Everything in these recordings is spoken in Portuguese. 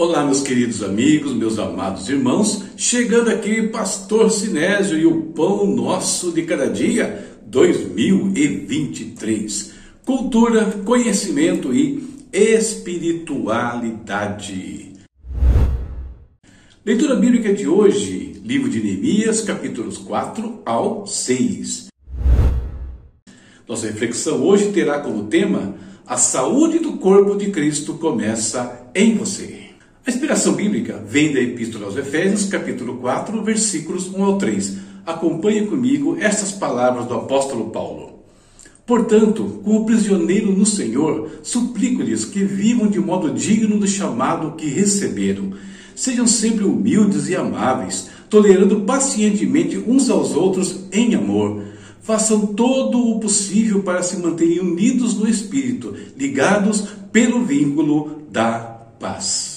Olá, meus queridos amigos, meus amados irmãos, chegando aqui, Pastor Sinésio e o Pão Nosso de Cada Dia 2023. Cultura, conhecimento e espiritualidade. Leitura bíblica de hoje, livro de Neemias, capítulos 4 ao 6. Nossa reflexão hoje terá como tema A saúde do corpo de Cristo começa em você. A inspiração bíblica vem da Epístola aos Efésios, capítulo 4, versículos 1 ao 3. Acompanhe comigo estas palavras do apóstolo Paulo. Portanto, como prisioneiro no Senhor, suplico-lhes que vivam de modo digno do chamado que receberam. Sejam sempre humildes e amáveis, tolerando pacientemente uns aos outros em amor. Façam todo o possível para se manterem unidos no Espírito, ligados pelo vínculo da paz.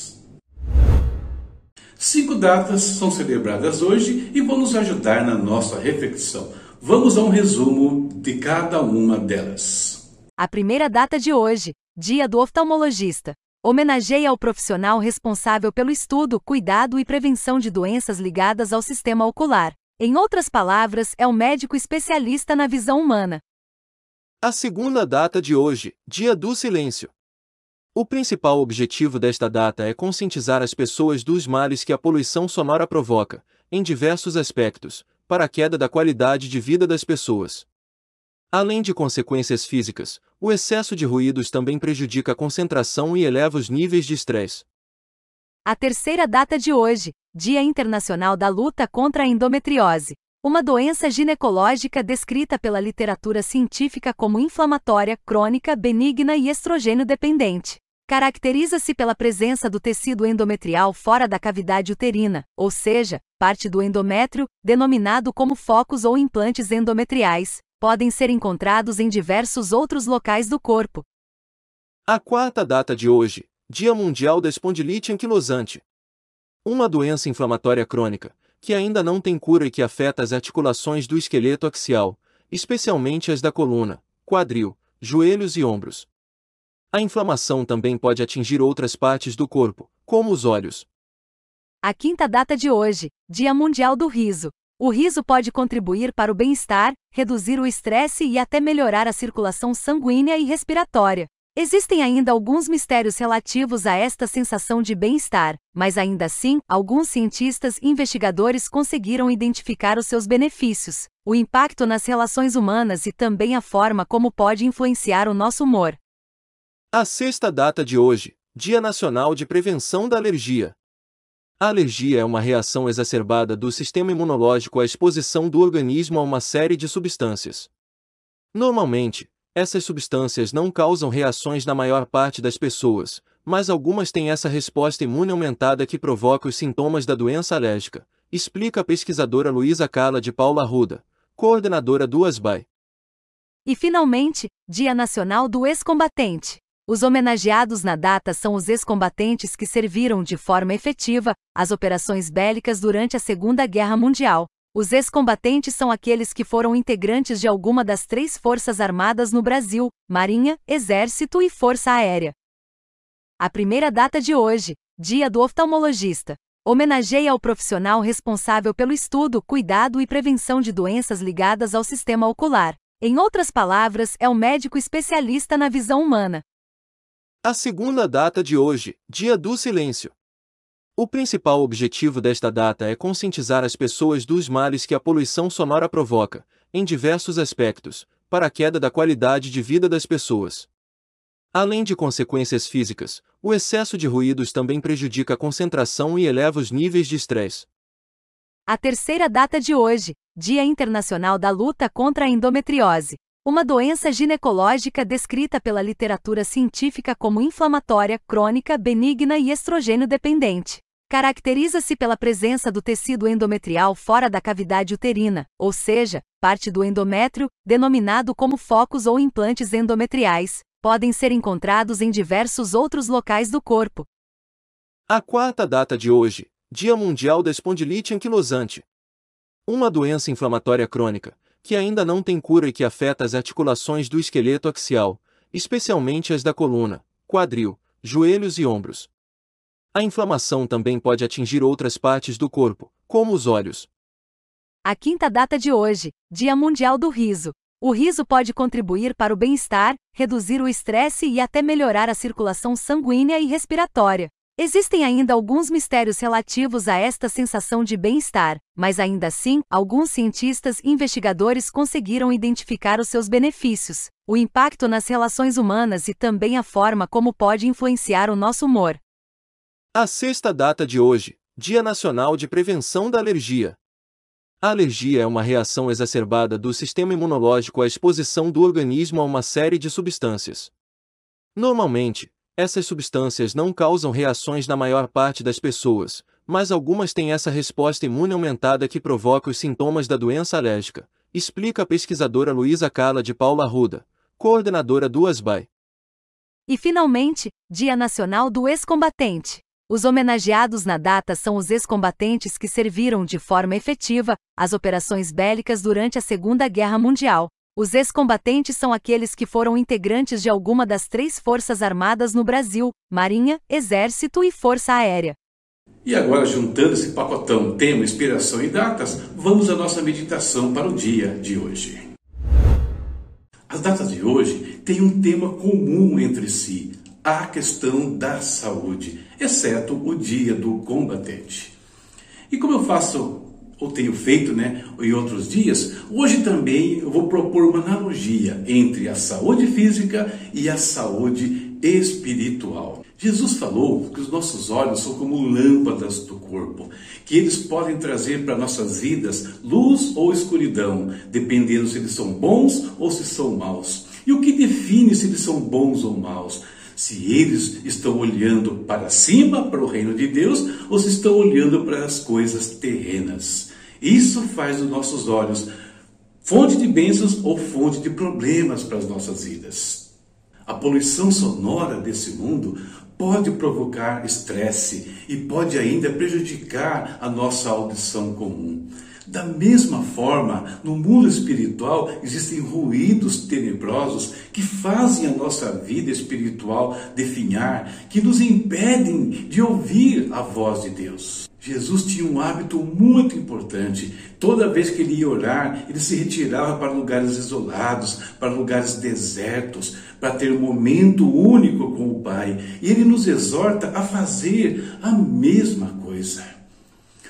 Datas são celebradas hoje e vão nos ajudar na nossa reflexão. Vamos a um resumo de cada uma delas. A primeira data de hoje, Dia do Oftalmologista, homenageia o profissional responsável pelo estudo, cuidado e prevenção de doenças ligadas ao sistema ocular. Em outras palavras, é o médico especialista na visão humana. A segunda data de hoje, Dia do Silêncio, o principal objetivo desta data é conscientizar as pessoas dos males que a poluição sonora provoca, em diversos aspectos, para a queda da qualidade de vida das pessoas. Além de consequências físicas, o excesso de ruídos também prejudica a concentração e eleva os níveis de estresse. A terceira data de hoje, Dia Internacional da Luta contra a Endometriose, uma doença ginecológica descrita pela literatura científica como inflamatória, crônica, benigna e estrogênio dependente. Caracteriza-se pela presença do tecido endometrial fora da cavidade uterina, ou seja, parte do endométrio, denominado como focos ou implantes endometriais, podem ser encontrados em diversos outros locais do corpo. A quarta data de hoje, Dia Mundial da Espondilite Anquilosante. Uma doença inflamatória crônica, que ainda não tem cura e que afeta as articulações do esqueleto axial, especialmente as da coluna, quadril, joelhos e ombros. A inflamação também pode atingir outras partes do corpo, como os olhos. A quinta data de hoje, Dia Mundial do Riso. O riso pode contribuir para o bem-estar, reduzir o estresse e até melhorar a circulação sanguínea e respiratória. Existem ainda alguns mistérios relativos a esta sensação de bem-estar, mas ainda assim, alguns cientistas e investigadores conseguiram identificar os seus benefícios, o impacto nas relações humanas e também a forma como pode influenciar o nosso humor. A sexta data de hoje, Dia Nacional de Prevenção da Alergia. A alergia é uma reação exacerbada do sistema imunológico à exposição do organismo a uma série de substâncias. Normalmente, essas substâncias não causam reações na maior parte das pessoas, mas algumas têm essa resposta imune aumentada que provoca os sintomas da doença alérgica, explica a pesquisadora Luísa Carla de Paula Arruda, coordenadora do ASBAI. E finalmente, Dia Nacional do Ex-Combatente. Os homenageados na data são os ex-combatentes que serviram de forma efetiva às operações bélicas durante a Segunda Guerra Mundial. Os ex-combatentes são aqueles que foram integrantes de alguma das três forças armadas no Brasil: Marinha, Exército e Força Aérea. A primeira data de hoje, Dia do Oftalmologista, homenageia o profissional responsável pelo estudo, cuidado e prevenção de doenças ligadas ao sistema ocular. Em outras palavras, é o médico especialista na visão humana. A segunda data de hoje, Dia do Silêncio. O principal objetivo desta data é conscientizar as pessoas dos males que a poluição sonora provoca, em diversos aspectos, para a queda da qualidade de vida das pessoas. Além de consequências físicas, o excesso de ruídos também prejudica a concentração e eleva os níveis de estresse. A terceira data de hoje, Dia Internacional da Luta contra a Endometriose, uma doença ginecológica descrita pela literatura científica como inflamatória, crônica, benigna e estrogênio dependente. Caracteriza-se pela presença do tecido endometrial fora da cavidade uterina, ou seja, parte do endométrio, denominado como focos ou implantes endometriais, podem ser encontrados em diversos outros locais do corpo. A quarta data de hoje, Dia Mundial da Espondilite Anquilosante. Uma doença inflamatória crônica, que ainda não tem cura e que afeta as articulações do esqueleto axial, especialmente as da coluna, quadril, joelhos e ombros. A inflamação também pode atingir outras partes do corpo, como os olhos. A quinta data de hoje, Dia Mundial do Riso. O riso pode contribuir para o bem-estar, reduzir o estresse e até melhorar a circulação sanguínea e respiratória. Existem ainda alguns mistérios relativos a esta sensação de bem-estar, mas ainda assim, alguns cientistas e investigadores conseguiram identificar os seus benefícios, o impacto nas relações humanas e também a forma como pode influenciar o nosso humor. A sexta data de hoje, Dia Nacional de Prevenção da Alergia. A alergia é uma reação exacerbada do sistema imunológico à exposição do organismo a uma série de substâncias. Normalmente, essas substâncias não causam reações na maior parte das pessoas, mas algumas têm essa resposta imune aumentada que provoca os sintomas da doença alérgica, explica a pesquisadora Luísa Carla de Paula Arruda, coordenadora do ASBAI. E finalmente, Dia Nacional do Ex-Combatente. Os homenageados na data são os ex-combatentes que serviram de forma efetiva às operações bélicas durante a Segunda Guerra Mundial, os ex-combatentes são aqueles que foram integrantes de alguma das três forças armadas no Brasil: Marinha, Exército e Força Aérea. E agora, juntando esse pacotão, tema, inspiração e datas, vamos à nossa meditação para o dia de hoje. As datas de hoje têm um tema comum entre si, a questão da saúde, exceto o dia do combatente. E como eu faço ou tenho feito né, em outros dias, hoje também eu vou propor uma analogia entre a saúde física e a saúde espiritual. Jesus falou que os nossos olhos são como lâmpadas do corpo, que eles podem trazer para nossas vidas luz ou escuridão, dependendo se eles são bons ou se são maus. E o que define se eles são bons ou maus? Se eles estão olhando para cima, para o reino de Deus, ou se estão olhando para as coisas terrenas. Isso faz dos nossos olhos fonte de bênçãos ou fonte de problemas para as nossas vidas. A poluição sonora desse mundo pode provocar estresse e pode ainda prejudicar a nossa audição comum. Da mesma forma, no mundo espiritual existem ruídos tenebrosos que fazem a nossa vida espiritual definhar, que nos impedem de ouvir a voz de Deus. Jesus tinha um hábito muito importante. Toda vez que ele ia orar, ele se retirava para lugares isolados, para lugares desertos, para ter um momento único com o Pai. E ele nos exorta a fazer a mesma coisa.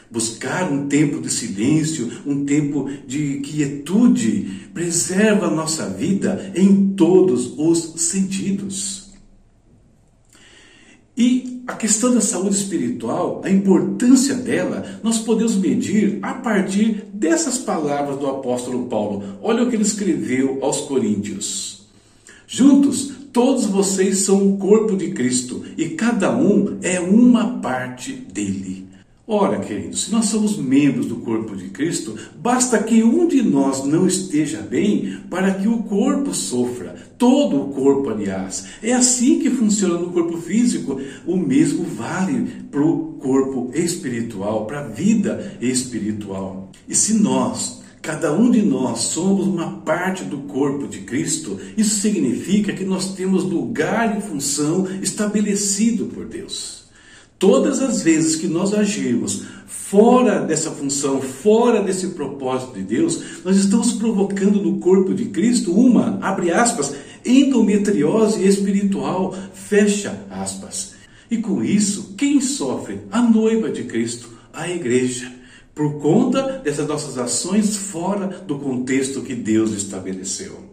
Buscar um tempo de silêncio, um tempo de quietude, preserva a nossa vida em todos os sentidos. E a questão da saúde espiritual, a importância dela, nós podemos medir a partir dessas palavras do apóstolo Paulo. Olha o que ele escreveu aos Coríntios. Juntos, todos vocês são o corpo de Cristo e cada um é uma parte dele. Ora, queridos, se nós somos membros do corpo de Cristo, basta que um de nós não esteja bem para que o corpo sofra. Todo o corpo, aliás. É assim que funciona no corpo físico. O mesmo vale para o corpo espiritual, para a vida espiritual. E se nós Cada um de nós somos uma parte do corpo de Cristo. Isso significa que nós temos lugar e função estabelecido por Deus. Todas as vezes que nós agirmos fora dessa função, fora desse propósito de Deus, nós estamos provocando no corpo de Cristo uma, abre aspas, endometriose espiritual, fecha aspas. E com isso, quem sofre? A noiva de Cristo, a igreja, por conta dessas nossas ações fora do contexto que Deus estabeleceu.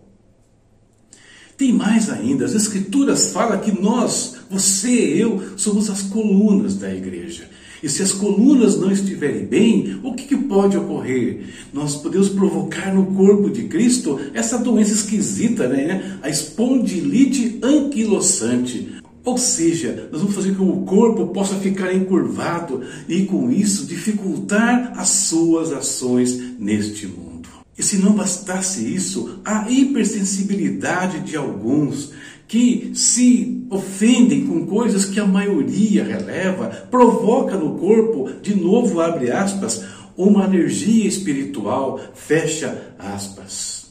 Tem mais ainda, as Escrituras falam que nós, você e eu, somos as colunas da igreja. E se as colunas não estiverem bem, o que, que, pode ocorrer? Nós podemos provocar no corpo de Cristo essa doença esquisita, né? a espondilite anquilosante. Ou seja, nós vamos fazer com que o corpo possa ficar encurvado e, com isso, dificultar as suas ações neste mundo. E se não bastasse isso, a hipersensibilidade de alguns que se ofendem com coisas que a maioria releva, provoca no corpo, de novo abre aspas, uma alergia espiritual, fecha aspas.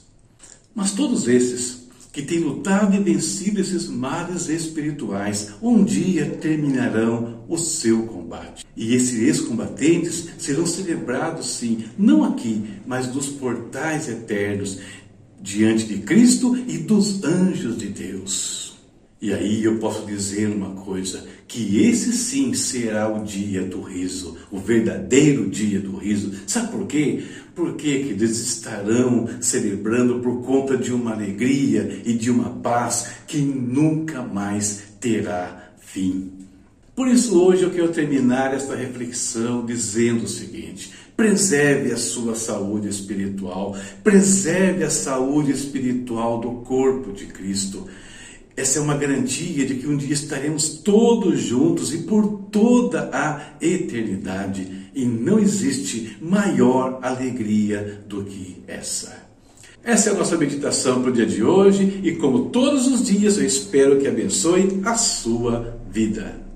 Mas todos esses que tem lutado e vencido esses males espirituais, um dia terminarão o seu combate. E esses ex-combatentes serão celebrados, sim, não aqui, mas nos portais eternos, diante de Cristo e dos anjos de Deus. E aí eu posso dizer uma coisa: que esse sim será o dia do riso, o verdadeiro dia do riso. Sabe por quê? Porque que eles estarão celebrando por conta de uma alegria e de uma paz que nunca mais terá fim. Por isso, hoje eu quero terminar esta reflexão dizendo o seguinte: preserve a sua saúde espiritual, preserve a saúde espiritual do corpo de Cristo. Essa é uma garantia de que um dia estaremos todos juntos e por toda a eternidade. E não existe maior alegria do que essa. Essa é a nossa meditação para o dia de hoje e, como todos os dias, eu espero que abençoe a sua vida.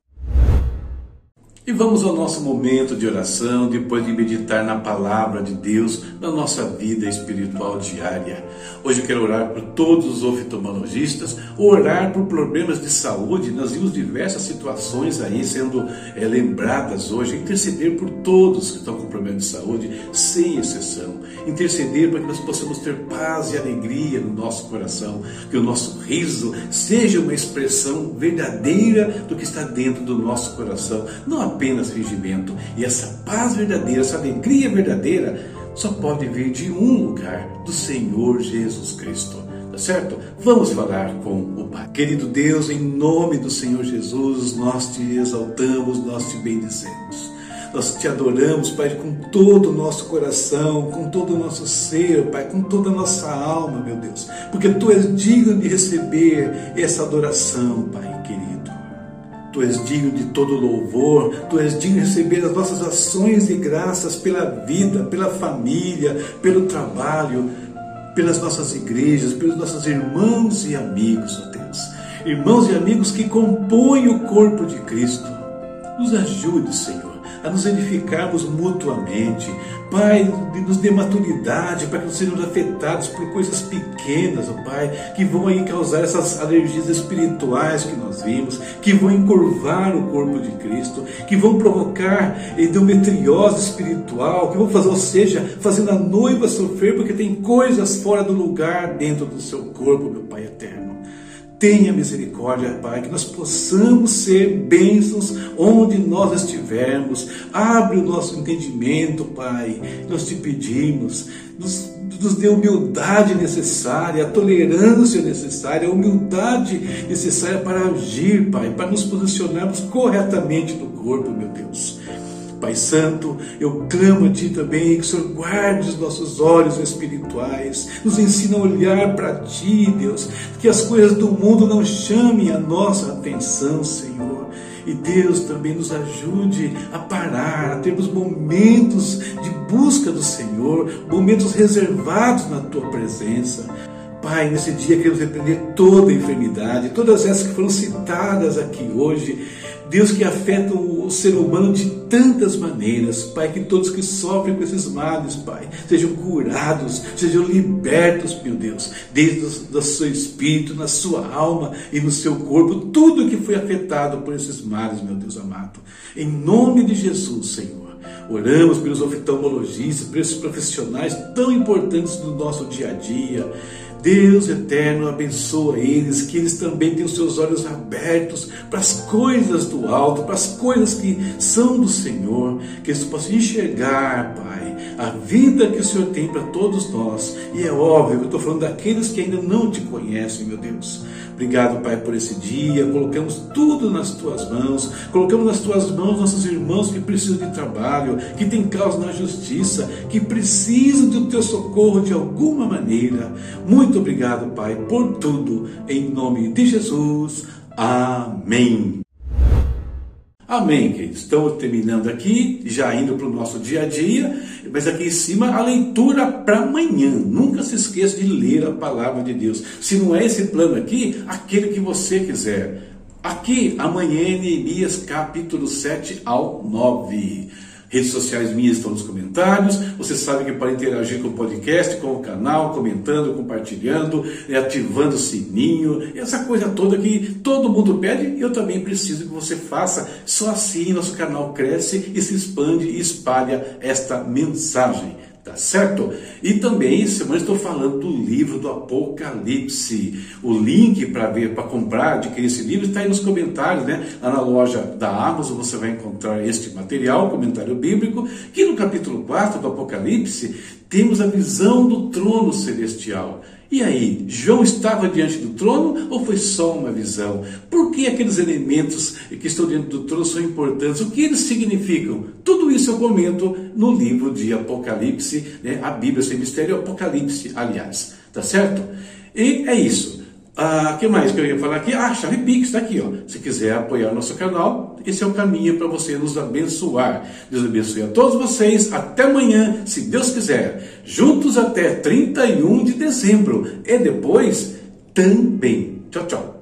E vamos ao nosso momento de oração, depois de meditar na palavra de Deus, na nossa vida espiritual diária. Hoje eu quero orar por todos os oftalmologistas, orar por problemas de saúde. Nós vimos diversas situações aí sendo é, lembradas hoje. Interceder por todos que estão com problemas de saúde, sem exceção. Interceder para que nós possamos ter paz e alegria no nosso coração, que o nosso riso seja uma expressão verdadeira do que está dentro do nosso coração. Não apenas fingimento. E essa paz verdadeira, essa alegria verdadeira, só pode vir de um lugar, do Senhor Jesus Cristo. Tá certo? Vamos falar com o Pai. Querido Deus, em nome do Senhor Jesus, nós te exaltamos, nós te bendizemos. Nós te adoramos, Pai, com todo o nosso coração, com todo o nosso ser, Pai, com toda a nossa alma, meu Deus. Porque Tu és digno de receber essa adoração, Pai querido. Tu és digno de todo louvor, Tu és digno de receber as nossas ações e graças pela vida, pela família, pelo trabalho, pelas nossas igrejas, pelos nossos irmãos e amigos, ó Deus. Irmãos e amigos que compõem o corpo de Cristo. Nos ajude, Senhor a nos edificarmos mutuamente. Pai, nos dê maturidade para que não sejamos afetados por coisas pequenas, oh Pai, que vão aí causar essas alergias espirituais que nós vimos, que vão encurvar o corpo de Cristo, que vão provocar endometriose espiritual, que vão fazer, ou seja, fazendo a noiva sofrer porque tem coisas fora do lugar dentro do seu corpo, meu Pai eterno. Tenha misericórdia, Pai, que nós possamos ser bênçãos onde nós estivermos. Abre o nosso entendimento, Pai. Nós te pedimos. Nos, nos dê a humildade necessária, a tolerância necessária, a humildade necessária para agir, Pai, para nos posicionarmos corretamente no corpo, meu Deus. Pai Santo, eu clamo a Ti também que o Senhor guarde os nossos olhos espirituais, nos ensina a olhar para Ti, Deus, que as coisas do mundo não chamem a nossa atenção, Senhor. E Deus também nos ajude a parar, a termos momentos de busca do Senhor, momentos reservados na Tua presença. Pai, nesse dia queremos repreender toda enfermidade, todas essas que foram citadas aqui hoje, Deus que afeta o ser humano de tantas maneiras, Pai, que todos que sofrem com esses males, Pai, sejam curados, sejam libertos, meu Deus, desde o seu espírito, na sua alma e no seu corpo, tudo que foi afetado por esses males, meu Deus amado. Em nome de Jesus, Senhor. Oramos pelos oftalmologistas, esses profissionais tão importantes no nosso dia a dia. Deus eterno abençoa eles, que eles também tenham seus olhos abertos para as coisas do alto, para as coisas que são do Senhor, que eles possam enxergar, Pai, a vida que o Senhor tem para todos nós. E é óbvio que eu estou falando daqueles que ainda não te conhecem, meu Deus. Obrigado, Pai, por esse dia. Colocamos tudo nas tuas mãos. Colocamos nas tuas mãos nossos irmãos que precisam de trabalho, que têm causa na justiça, que precisam do teu socorro de alguma maneira. Muito obrigado, Pai, por tudo. Em nome de Jesus. Amém. Amém, queridos. Estamos terminando aqui, já indo para o nosso dia a dia, mas aqui em cima a leitura para amanhã. Nunca se esqueça de ler a palavra de Deus. Se não é esse plano aqui, aquele que você quiser. Aqui, amanhã, Neemias capítulo 7 ao 9. Redes sociais minhas estão nos comentários. Você sabe que pode interagir com o podcast, com o canal, comentando, compartilhando, ativando o sininho, essa coisa toda que todo mundo pede eu também preciso que você faça. Só assim nosso canal cresce e se expande e espalha esta mensagem. Tá certo? E também, semana estou falando do livro do Apocalipse. O link para ver, para comprar, adquirir esse livro está aí nos comentários, né? Lá na loja da Amazon você vai encontrar este material, comentário bíblico, que no capítulo 4 do Apocalipse temos a visão do trono celestial. E aí, João estava diante do trono ou foi só uma visão? Por que aqueles elementos que estão diante do trono são importantes? O que eles significam? Tudo isso eu comento no livro de Apocalipse, né? a Bíblia sem mistério, Apocalipse, aliás. Tá certo? E é isso. Ah, que mais que eu ia falar aqui? Ah, chave Pix está aqui, ó. Se quiser apoiar o nosso canal, esse é o caminho para você nos abençoar. Deus abençoe a todos vocês. Até amanhã, se Deus quiser. Juntos até 31 de dezembro. E depois também. Tchau, tchau.